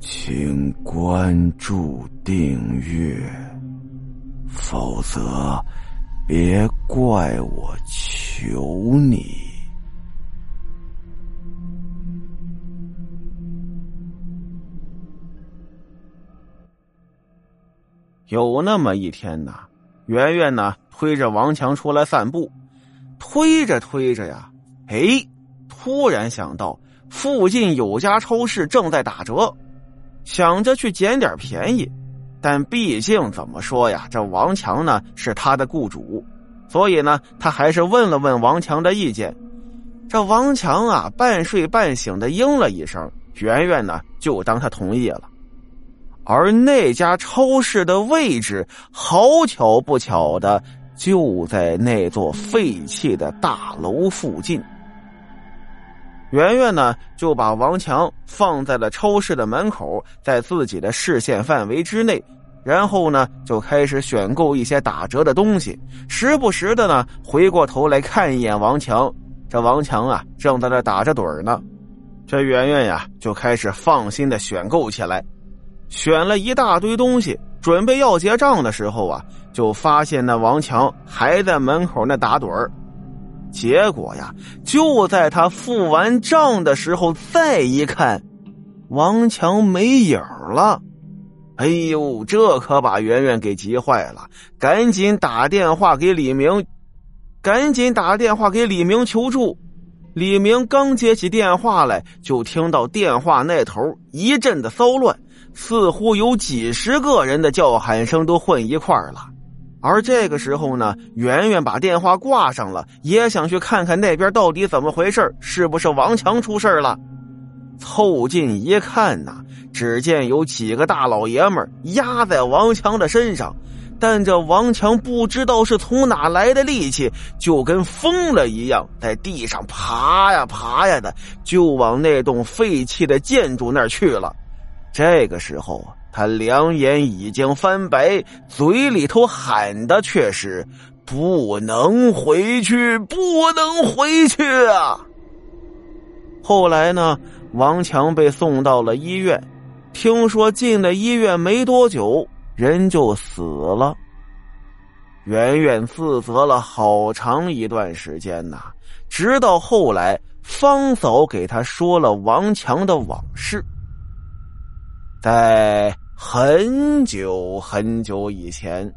请关注订阅，否则别怪我求你。有那么一天呐，圆圆呢推着王强出来散步，推着推着呀，哎，突然想到附近有家超市正在打折，想着去捡点便宜。但毕竟怎么说呀，这王强呢是他的雇主，所以呢，他还是问了问王强的意见。这王强啊，半睡半醒的应了一声，圆圆呢就当他同意了。而那家超市的位置，好巧不巧的就在那座废弃的大楼附近。圆圆呢，就把王强放在了超市的门口，在自己的视线范围之内，然后呢，就开始选购一些打折的东西，时不时的呢，回过头来看一眼王强。这王强啊，正在那打着盹呢，这圆圆呀，就开始放心的选购起来。选了一大堆东西，准备要结账的时候啊，就发现那王强还在门口那打盹儿。结果呀，就在他付完账的时候，再一看，王强没影了。哎呦，这可把圆圆给急坏了，赶紧打电话给李明，赶紧打电话给李明求助。李明刚接起电话来，就听到电话那头一阵的骚乱。似乎有几十个人的叫喊声都混一块儿了，而这个时候呢，圆圆把电话挂上了，也想去看看那边到底怎么回事是不是王强出事了？凑近一看呐，只见有几个大老爷们压在王强的身上，但这王强不知道是从哪来的力气，就跟疯了一样，在地上爬呀爬呀的，就往那栋废弃的建筑那儿去了。这个时候，他两眼已经翻白，嘴里头喊的却是“不能回去，不能回去啊！”后来呢，王强被送到了医院，听说进了医院没多久，人就死了。圆圆自责了好长一段时间呐，直到后来，方嫂给他说了王强的往事。在很久很久以前，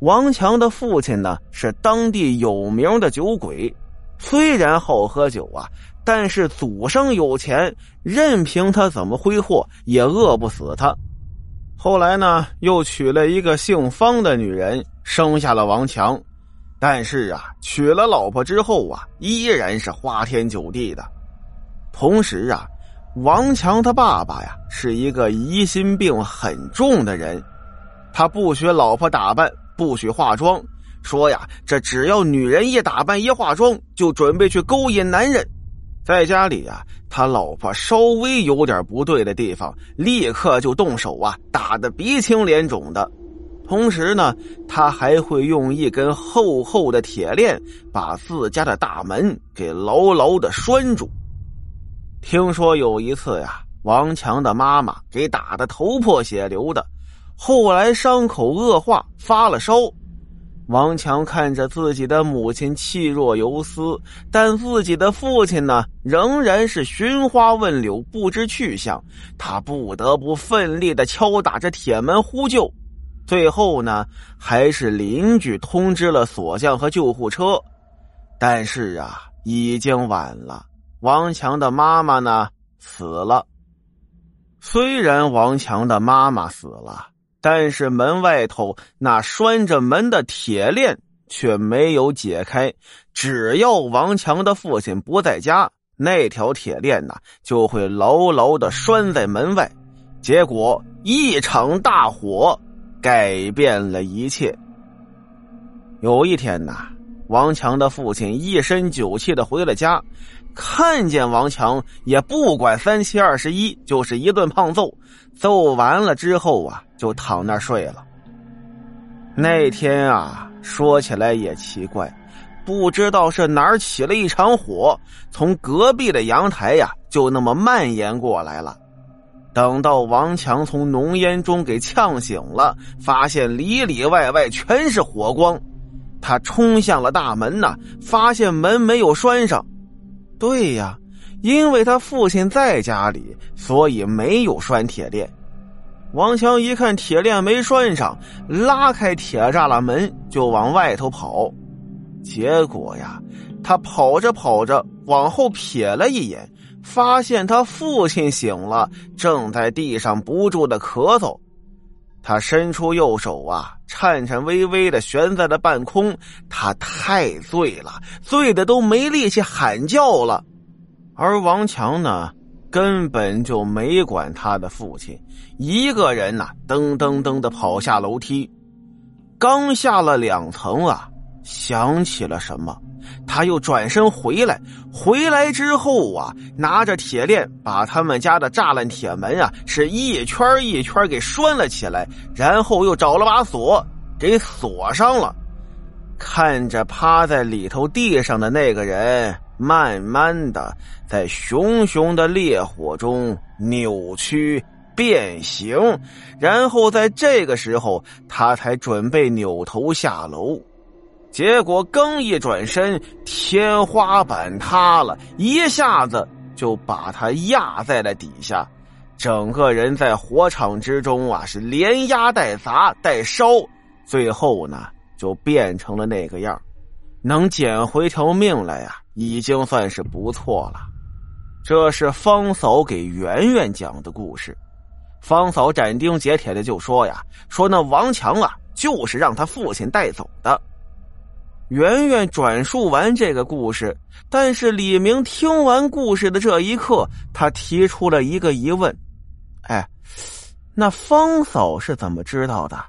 王强的父亲呢是当地有名的酒鬼。虽然好喝酒啊，但是祖上有钱，任凭他怎么挥霍也饿不死他。后来呢，又娶了一个姓方的女人，生下了王强。但是啊，娶了老婆之后啊，依然是花天酒地的。同时啊。王强他爸爸呀，是一个疑心病很重的人，他不许老婆打扮，不许化妆，说呀，这只要女人一打扮一化妆，就准备去勾引男人。在家里呀，他老婆稍微有点不对的地方，立刻就动手啊，打得鼻青脸肿的。同时呢，他还会用一根厚厚的铁链，把自家的大门给牢牢的拴住。听说有一次呀，王强的妈妈给打的头破血流的，后来伤口恶化发了烧。王强看着自己的母亲气若游丝，但自己的父亲呢，仍然是寻花问柳不知去向。他不得不奋力的敲打着铁门呼救，最后呢，还是邻居通知了锁匠和救护车，但是啊，已经晚了。王强的妈妈呢死了。虽然王强的妈妈死了，但是门外头那拴着门的铁链却没有解开。只要王强的父亲不在家，那条铁链呢就会牢牢的拴在门外。结果一场大火改变了一切。有一天呐，王强的父亲一身酒气的回了家。看见王强也不管三七二十一，就是一顿胖揍。揍完了之后啊，就躺那睡了。那天啊，说起来也奇怪，不知道是哪儿起了一场火，从隔壁的阳台呀，就那么蔓延过来了。等到王强从浓烟中给呛醒了，发现里里外外全是火光，他冲向了大门呐，发现门没有拴上。对呀，因为他父亲在家里，所以没有拴铁链。王强一看铁链没拴上，拉开铁栅栏门就往外头跑。结果呀，他跑着跑着往后瞥了一眼。发现他父亲醒了，正在地上不住的咳嗽。他伸出右手啊，颤颤巍巍的悬在了半空。他太醉了，醉的都没力气喊叫了。而王强呢，根本就没管他的父亲，一个人呐，噔噔噔的跑下楼梯。刚下了两层啊，想起了什么。他又转身回来，回来之后啊，拿着铁链把他们家的栅栏铁门啊，是一圈一圈给拴了起来，然后又找了把锁给锁上了。看着趴在里头地上的那个人，慢慢的在熊熊的烈火中扭曲变形，然后在这个时候，他才准备扭头下楼。结果刚一转身，天花板塌了，一下子就把他压在了底下，整个人在火场之中啊，是连压带砸带烧，最后呢就变成了那个样能捡回条命来呀，已经算是不错了。这是方嫂给圆圆讲的故事，方嫂斩钉截铁的就说呀：“说那王强啊，就是让他父亲带走的。”圆圆转述完这个故事，但是李明听完故事的这一刻，他提出了一个疑问：“哎，那方嫂是怎么知道的？”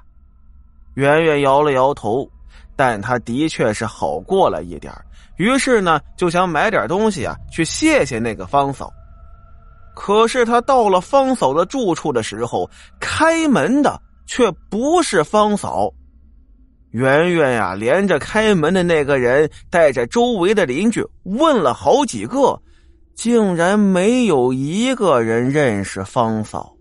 圆圆摇了摇头，但他的确是好过了一点于是呢，就想买点东西啊，去谢谢那个方嫂。可是他到了方嫂的住处的时候，开门的却不是方嫂。圆圆呀，连着开门的那个人带着周围的邻居问了好几个，竟然没有一个人认识方嫂。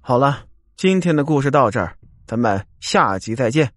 好了，今天的故事到这儿，咱们下集再见。